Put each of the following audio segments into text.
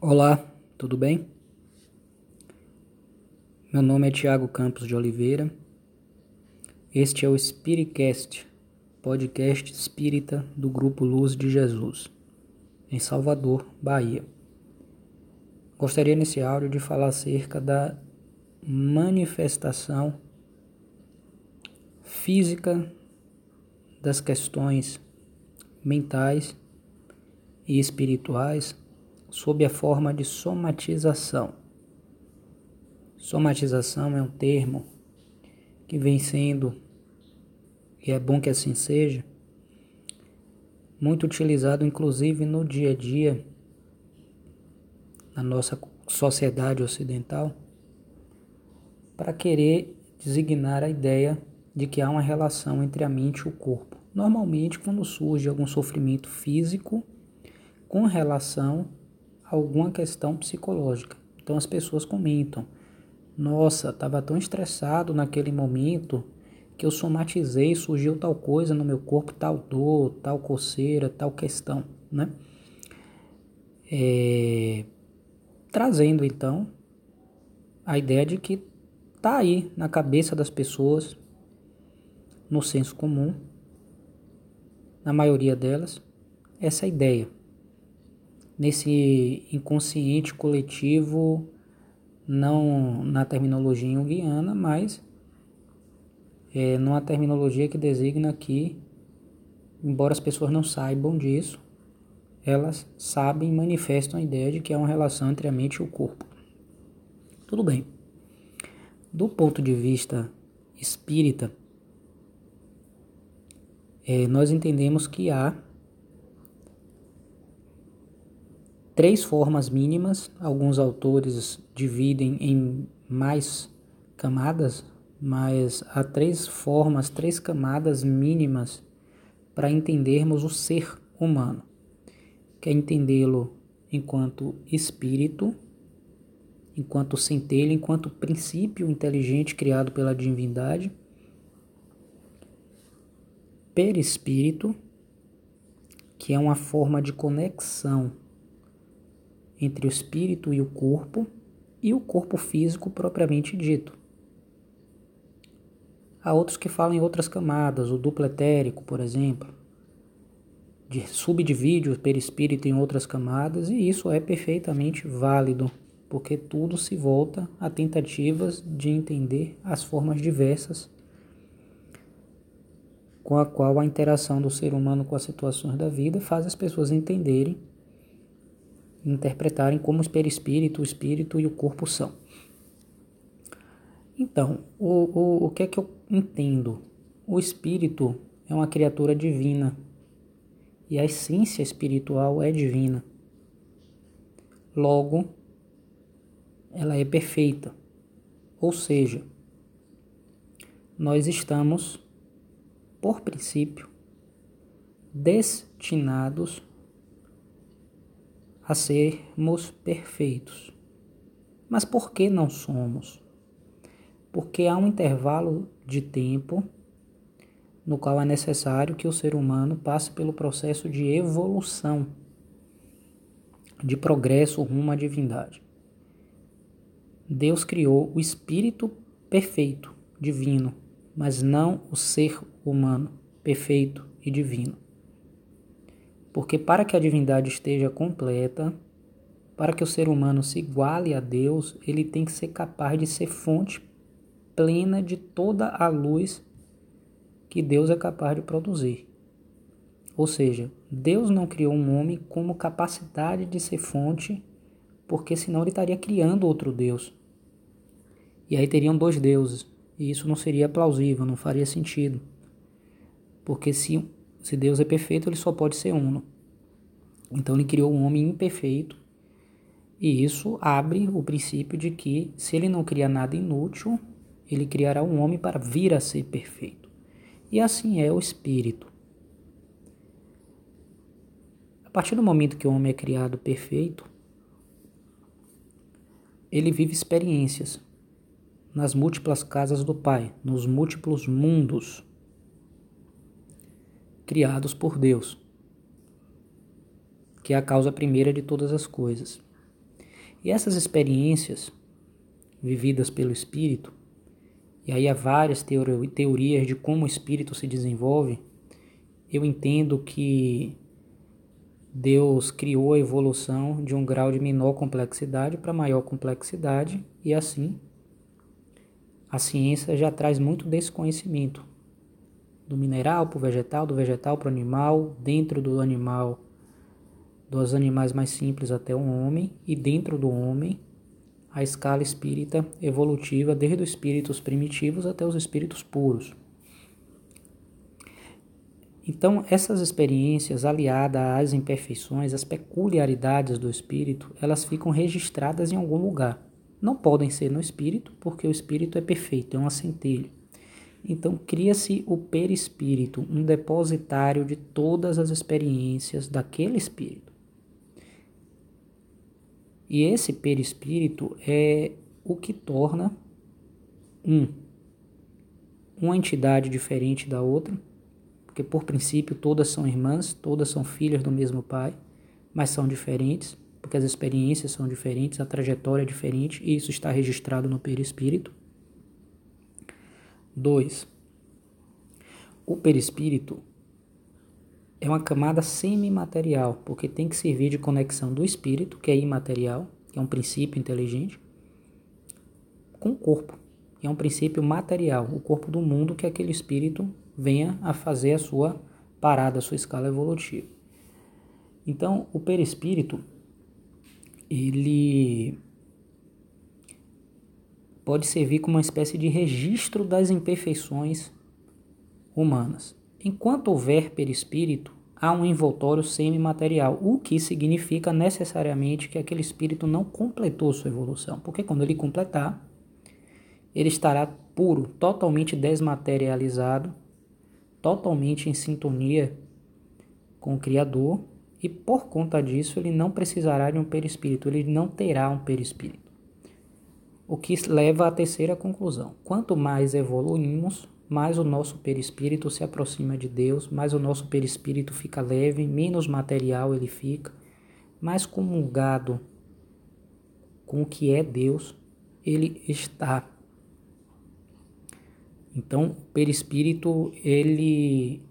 Olá, tudo bem? Meu nome é Tiago Campos de Oliveira. Este é o Spiritcast, podcast espírita do Grupo Luz de Jesus, em Salvador, Bahia. Gostaria nesse áudio de falar acerca da manifestação física das questões mentais e espirituais sob a forma de somatização. Somatização é um termo que vem sendo, e é bom que assim seja, muito utilizado inclusive no dia a dia na nossa sociedade ocidental para querer designar a ideia de que há uma relação entre a mente e o corpo. Normalmente, quando surge algum sofrimento físico com relação alguma questão psicológica. Então as pessoas comentam: Nossa, estava tão estressado naquele momento que eu somatizei, surgiu tal coisa no meu corpo, tal dor, tal coceira, tal questão, né? É... Trazendo então a ideia de que tá aí na cabeça das pessoas, no senso comum, na maioria delas, essa ideia nesse inconsciente coletivo, não na terminologia junguiana, mas é, numa terminologia que designa que, embora as pessoas não saibam disso, elas sabem e manifestam a ideia de que há uma relação entre a mente e o corpo. Tudo bem. Do ponto de vista espírita, é, nós entendemos que há três formas mínimas. Alguns autores dividem em mais camadas, mas há três formas, três camadas mínimas para entendermos o ser humano. Que é entendê-lo enquanto espírito, enquanto centelha, enquanto princípio inteligente criado pela divindade, perispírito, que é uma forma de conexão entre o espírito e o corpo e o corpo físico propriamente dito. Há outros que falam em outras camadas, o duplo etérico, por exemplo, de subdivide o perispírito em outras camadas, e isso é perfeitamente válido, porque tudo se volta a tentativas de entender as formas diversas com a qual a interação do ser humano com as situações da vida faz as pessoas entenderem interpretarem como o perispírito, o espírito e o corpo são. Então, o, o, o que é que eu entendo? O espírito é uma criatura divina e a essência espiritual é divina. Logo, ela é perfeita. Ou seja, nós estamos, por princípio, destinados a sermos perfeitos. Mas por que não somos? Porque há um intervalo de tempo no qual é necessário que o ser humano passe pelo processo de evolução, de progresso rumo à divindade. Deus criou o espírito perfeito, divino, mas não o ser humano perfeito e divino. Porque para que a divindade esteja completa, para que o ser humano se iguale a Deus, ele tem que ser capaz de ser fonte plena de toda a luz que Deus é capaz de produzir. Ou seja, Deus não criou um homem como capacidade de ser fonte, porque senão ele estaria criando outro Deus. E aí teriam dois deuses, e isso não seria plausível, não faria sentido. Porque se se Deus é perfeito, ele só pode ser uno. Então ele criou um homem imperfeito. E isso abre o princípio de que se ele não cria nada inútil, ele criará um homem para vir a ser perfeito. E assim é o espírito. A partir do momento que o homem é criado perfeito, ele vive experiências nas múltiplas casas do Pai, nos múltiplos mundos criados por Deus, que é a causa primeira de todas as coisas. E essas experiências vividas pelo espírito, e aí há várias teorias de como o espírito se desenvolve, eu entendo que Deus criou a evolução de um grau de menor complexidade para maior complexidade e assim a ciência já traz muito desse conhecimento do mineral para o vegetal, do vegetal para o animal, dentro do animal, dos animais mais simples até o homem e dentro do homem a escala espírita evolutiva desde os espíritos primitivos até os espíritos puros. Então, essas experiências aliadas às imperfeições, às peculiaridades do espírito, elas ficam registradas em algum lugar. Não podem ser no espírito, porque o espírito é perfeito, é uma centelha. Então, cria-se o perispírito, um depositário de todas as experiências daquele espírito. E esse perispírito é o que torna um uma entidade diferente da outra, porque por princípio todas são irmãs, todas são filhas do mesmo pai, mas são diferentes, porque as experiências são diferentes, a trajetória é diferente, e isso está registrado no perispírito. 2. O perispírito é uma camada semimaterial, porque tem que servir de conexão do espírito, que é imaterial, que é um princípio inteligente, com o corpo, que é um princípio material, o corpo do mundo que aquele espírito venha a fazer a sua parada, a sua escala evolutiva. Então, o perispírito ele pode servir como uma espécie de registro das imperfeições humanas. Enquanto houver perispírito, há um envoltório semimaterial, o que significa necessariamente que aquele espírito não completou sua evolução, porque quando ele completar, ele estará puro, totalmente desmaterializado totalmente em sintonia com o Criador e por conta disso ele não precisará de um perispírito, ele não terá um perispírito. O que leva à terceira conclusão: quanto mais evoluímos, mais o nosso perispírito se aproxima de Deus, mais o nosso perispírito fica leve, menos material ele fica, mais comungado com o que é Deus ele está. Então, o perispírito, ele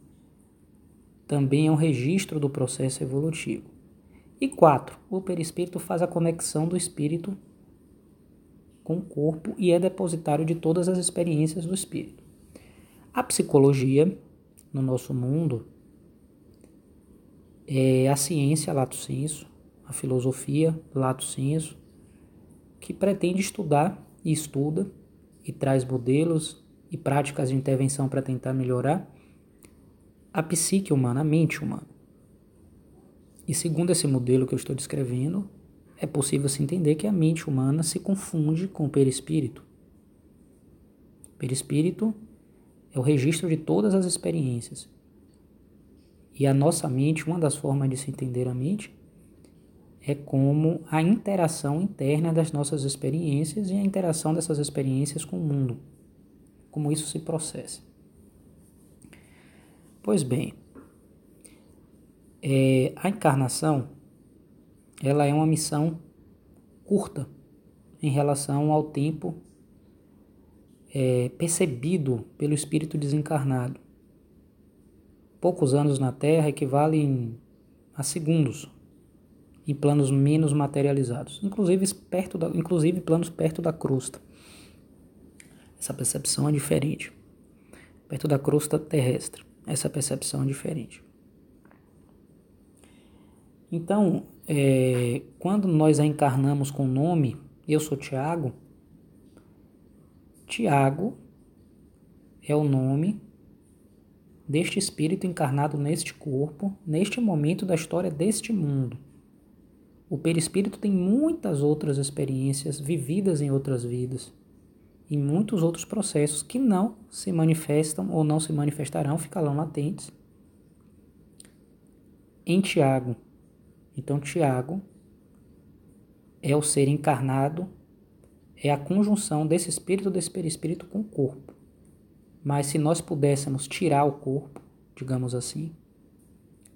também é um registro do processo evolutivo. E quatro, o perispírito faz a conexão do espírito com o corpo e é depositário de todas as experiências do espírito. A psicologia, no nosso mundo, é a ciência lato sensu, a filosofia lato sensu, que pretende estudar e estuda e traz modelos e práticas de intervenção para tentar melhorar a psique humana, a mente humana. E segundo esse modelo que eu estou descrevendo, é possível se entender que a mente humana se confunde com o perispírito. O perispírito é o registro de todas as experiências. E a nossa mente, uma das formas de se entender a mente, é como a interação interna das nossas experiências e a interação dessas experiências com o mundo como isso se processa. Pois bem, é, a encarnação ela é uma missão curta em relação ao tempo é, percebido pelo espírito desencarnado. Poucos anos na Terra equivalem a segundos em planos menos materializados, inclusive, perto da, inclusive planos perto da crosta. Essa percepção é diferente. Perto da crosta terrestre, essa percepção é diferente. Então, é, quando nós a encarnamos com o nome, eu sou Tiago, Tiago é o nome deste espírito encarnado neste corpo, neste momento da história deste mundo. O perispírito tem muitas outras experiências vividas em outras vidas e muitos outros processos que não se manifestam ou não se manifestarão, ficarão latentes em Tiago. Então, Tiago é o ser encarnado, é a conjunção desse espírito, desse perispírito com o corpo. Mas se nós pudéssemos tirar o corpo, digamos assim,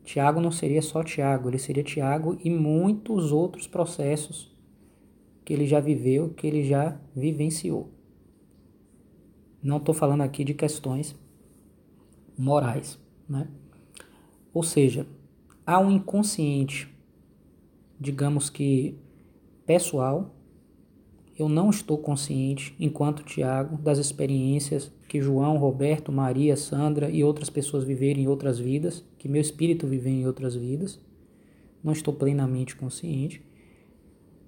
Tiago não seria só Tiago, ele seria Tiago e muitos outros processos que ele já viveu, que ele já vivenciou. Não estou falando aqui de questões morais, né? Ou seja, há um inconsciente, digamos que pessoal, eu não estou consciente, enquanto Tiago, das experiências que João, Roberto, Maria, Sandra e outras pessoas viveram em outras vidas, que meu espírito viveu em outras vidas. Não estou plenamente consciente.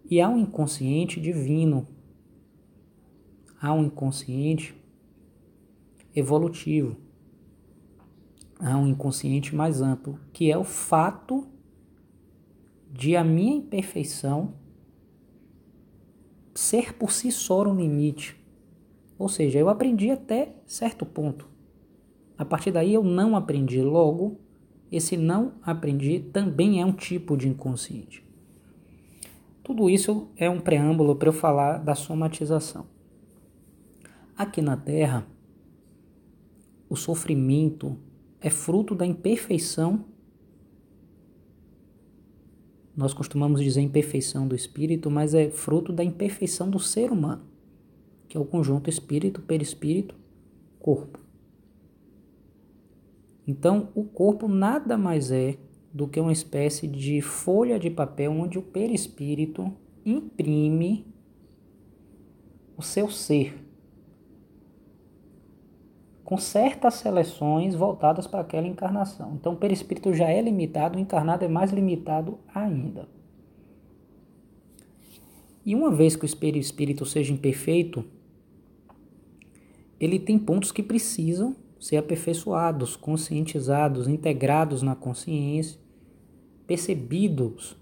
E há um inconsciente divino. Há um inconsciente evolutivo. Há um inconsciente mais amplo, que é o fato de a minha imperfeição ser por si só um limite. Ou seja, eu aprendi até certo ponto. A partir daí eu não aprendi. Logo, esse não aprendi também é um tipo de inconsciente. Tudo isso é um preâmbulo para eu falar da somatização. Aqui na Terra, o sofrimento é fruto da imperfeição. Nós costumamos dizer imperfeição do espírito, mas é fruto da imperfeição do ser humano, que é o conjunto espírito, perispírito, corpo. Então, o corpo nada mais é do que uma espécie de folha de papel onde o perispírito imprime o seu ser, com certas seleções voltadas para aquela encarnação. Então, o perispírito já é limitado, o encarnado é mais limitado ainda. E uma vez que o perispírito seja imperfeito, ele tem pontos que precisam ser aperfeiçoados, conscientizados, integrados na consciência, percebidos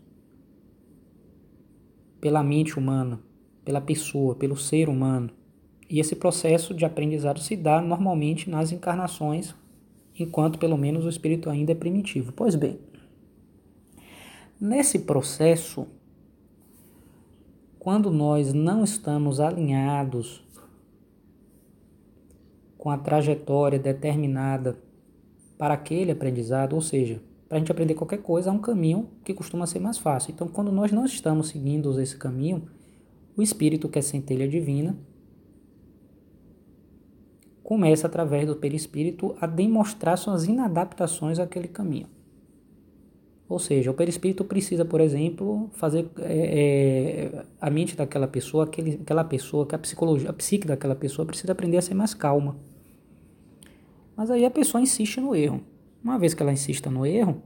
pela mente humana, pela pessoa, pelo ser humano. E esse processo de aprendizado se dá normalmente nas encarnações, enquanto pelo menos o espírito ainda é primitivo. Pois bem, nesse processo, quando nós não estamos alinhados com a trajetória determinada para aquele aprendizado, ou seja, para a gente aprender qualquer coisa, há um caminho que costuma ser mais fácil. Então, quando nós não estamos seguindo esse caminho, o espírito, que é centelha divina, começa através do perispírito a demonstrar suas inadaptações àquele caminho. Ou seja, o perispírito precisa, por exemplo, fazer é, é, a mente daquela pessoa, aquele, aquela pessoa, que a psicologia, a psique daquela pessoa precisa aprender a ser mais calma. Mas aí a pessoa insiste no erro. Uma vez que ela insista no erro,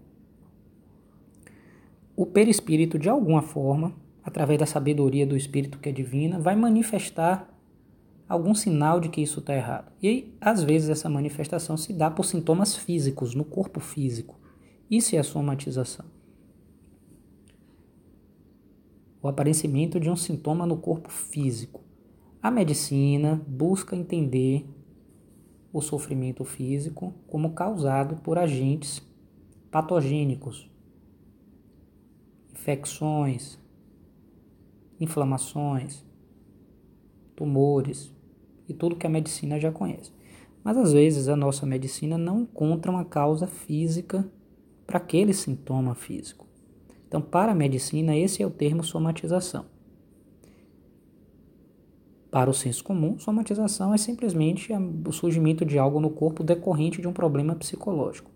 o perispírito, de alguma forma, através da sabedoria do espírito que é divina, vai manifestar algum sinal de que isso está errado. E aí, às vezes essa manifestação se dá por sintomas físicos, no corpo físico. Isso é a somatização. O aparecimento de um sintoma no corpo físico. A medicina busca entender o sofrimento físico como causado por agentes patogênicos, infecções, inflamações, tumores, e tudo que a medicina já conhece. Mas às vezes a nossa medicina não encontra uma causa física para aquele sintoma físico. Então, para a medicina, esse é o termo somatização. Para o senso comum, somatização é simplesmente o surgimento de algo no corpo decorrente de um problema psicológico.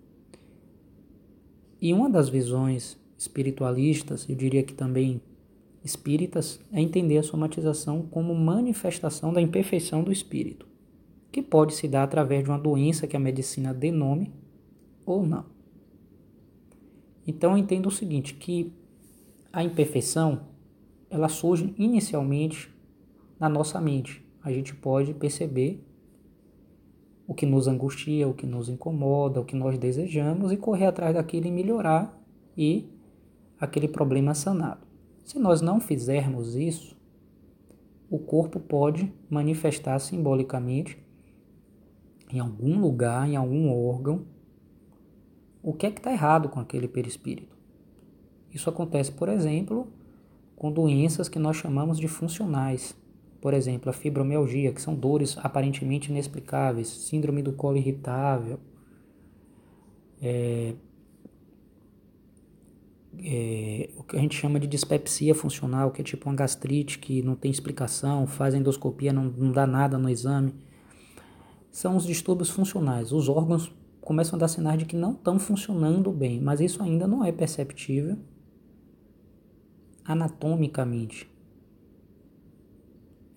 E uma das visões espiritualistas, eu diria que também espíritas é entender a somatização como manifestação da imperfeição do espírito, que pode se dar através de uma doença que a medicina dê nome ou não. Então eu entendo o seguinte, que a imperfeição ela surge inicialmente na nossa mente. A gente pode perceber o que nos angustia, o que nos incomoda, o que nós desejamos e correr atrás daquilo e melhorar e aquele problema sanado. Se nós não fizermos isso, o corpo pode manifestar simbolicamente em algum lugar, em algum órgão, o que é que está errado com aquele perispírito. Isso acontece, por exemplo, com doenças que nós chamamos de funcionais. Por exemplo, a fibromialgia, que são dores aparentemente inexplicáveis, síndrome do colo irritável, é, é, o que a gente chama de dispepsia funcional, que é tipo uma gastrite que não tem explicação, faz endoscopia, não, não dá nada no exame. São os distúrbios funcionais. Os órgãos começam a dar sinais de que não estão funcionando bem, mas isso ainda não é perceptível anatomicamente.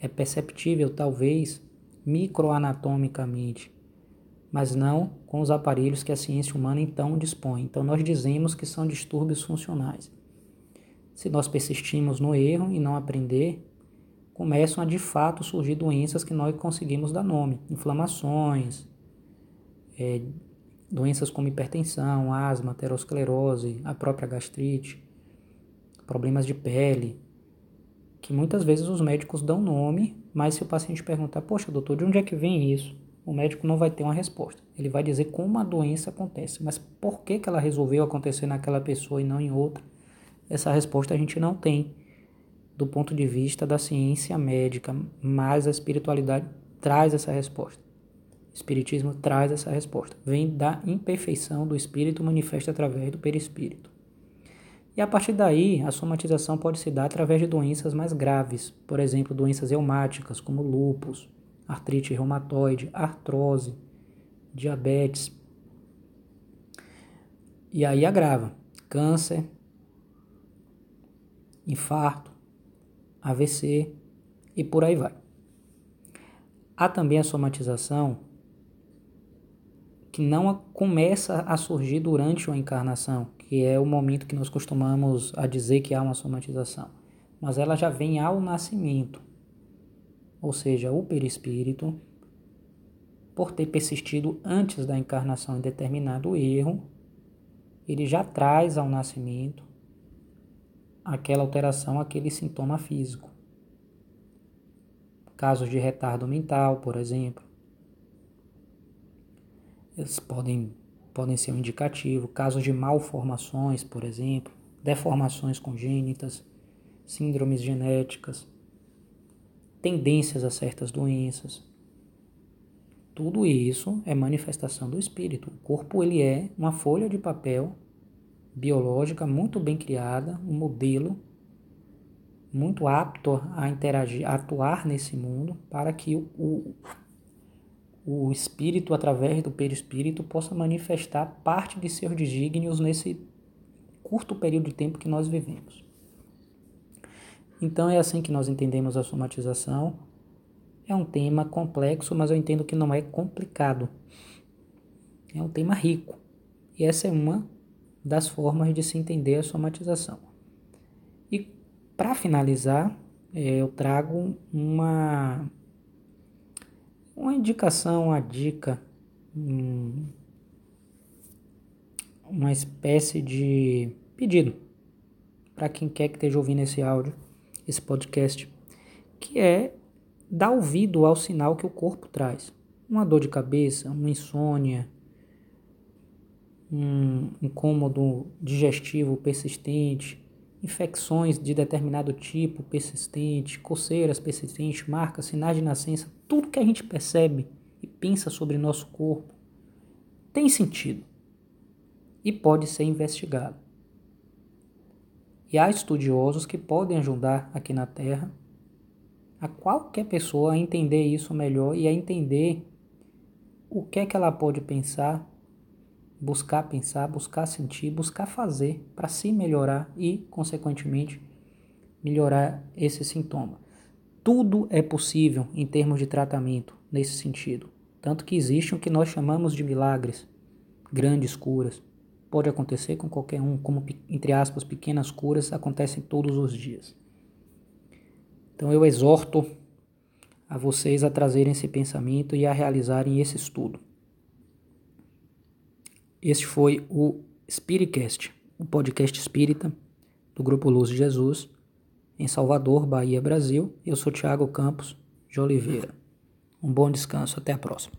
É perceptível, talvez, microanatomicamente, mas não com os aparelhos que a ciência humana então dispõe. Então nós dizemos que são distúrbios funcionais. Se nós persistimos no erro e não aprender, começam a de fato surgir doenças que nós conseguimos dar nome, inflamações, é, doenças como hipertensão, asma, aterosclerose, a própria gastrite, problemas de pele, que muitas vezes os médicos dão nome, mas se o paciente perguntar, poxa doutor, de onde é que vem isso? O médico não vai ter uma resposta. Ele vai dizer como a doença acontece, mas por que, que ela resolveu acontecer naquela pessoa e não em outra? Essa resposta a gente não tem do ponto de vista da ciência médica, mas a espiritualidade traz essa resposta. O espiritismo traz essa resposta. Vem da imperfeição do espírito manifesta através do perispírito. E a partir daí, a somatização pode se dar através de doenças mais graves, por exemplo, doenças reumáticas como lúpus, artrite reumatoide, artrose, diabetes. E aí agrava: câncer, infarto, AVC e por aí vai. Há também a somatização que não começa a surgir durante a encarnação, que é o momento que nós costumamos a dizer que há uma somatização, mas ela já vem ao nascimento ou seja, o perispírito, por ter persistido antes da encarnação em determinado erro, ele já traz ao nascimento aquela alteração, aquele sintoma físico. Casos de retardo mental, por exemplo, eles podem, podem ser um indicativo. Casos de malformações, por exemplo, deformações congênitas, síndromes genéticas tendências a certas doenças. Tudo isso é manifestação do espírito. O corpo ele é uma folha de papel biológica muito bem criada, um modelo muito apto a interagir, a atuar nesse mundo para que o, o, o espírito, através do perispírito, possa manifestar parte de seus desígnios nesse curto período de tempo que nós vivemos. Então é assim que nós entendemos a somatização. É um tema complexo, mas eu entendo que não é complicado. É um tema rico. E essa é uma das formas de se entender a somatização. E para finalizar, é, eu trago uma uma indicação, uma dica, uma espécie de pedido para quem quer que esteja ouvindo esse áudio esse podcast, que é dar ouvido ao sinal que o corpo traz. Uma dor de cabeça, uma insônia, um incômodo digestivo persistente, infecções de determinado tipo persistente, coceiras persistentes, marcas, sinais de nascença, tudo que a gente percebe e pensa sobre nosso corpo tem sentido e pode ser investigado. E há estudiosos que podem ajudar aqui na Terra a qualquer pessoa a entender isso melhor e a entender o que é que ela pode pensar, buscar pensar, buscar sentir, buscar fazer para se melhorar e, consequentemente, melhorar esse sintoma. Tudo é possível em termos de tratamento nesse sentido, tanto que existe o que nós chamamos de milagres, grandes curas pode acontecer com qualquer um, como, entre aspas, pequenas curas acontecem todos os dias. Então eu exorto a vocês a trazerem esse pensamento e a realizarem esse estudo. Este foi o Spiritcast, o podcast espírita do Grupo Luz de Jesus, em Salvador, Bahia, Brasil. Eu sou Tiago Campos de Oliveira. Um bom descanso, até a próxima.